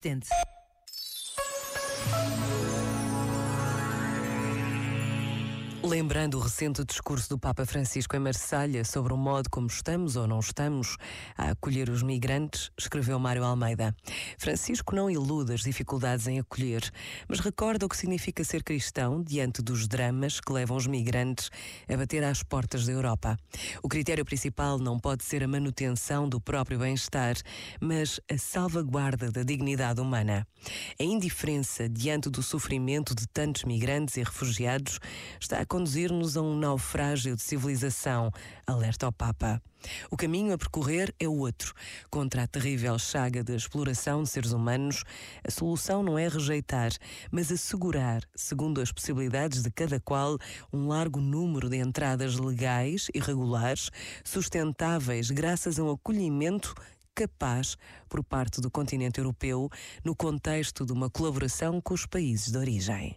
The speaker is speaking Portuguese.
Tente. Lembrando o recente discurso do Papa Francisco em Marselha sobre o modo como estamos ou não estamos a acolher os migrantes, escreveu Mário Almeida. Francisco não ilude as dificuldades em acolher, mas recorda o que significa ser cristão diante dos dramas que levam os migrantes a bater às portas da Europa. O critério principal não pode ser a manutenção do próprio bem-estar, mas a salvaguarda da dignidade humana. A indiferença diante do sofrimento de tantos migrantes e refugiados está a conduzir-nos a um naufrágio de civilização, alerta o Papa. O caminho a percorrer é outro. Contra a terrível chaga da exploração de seres humanos, a solução não é rejeitar, mas assegurar, segundo as possibilidades de cada qual, um largo número de entradas legais e regulares, sustentáveis graças a um acolhimento capaz por parte do continente europeu no contexto de uma colaboração com os países de origem.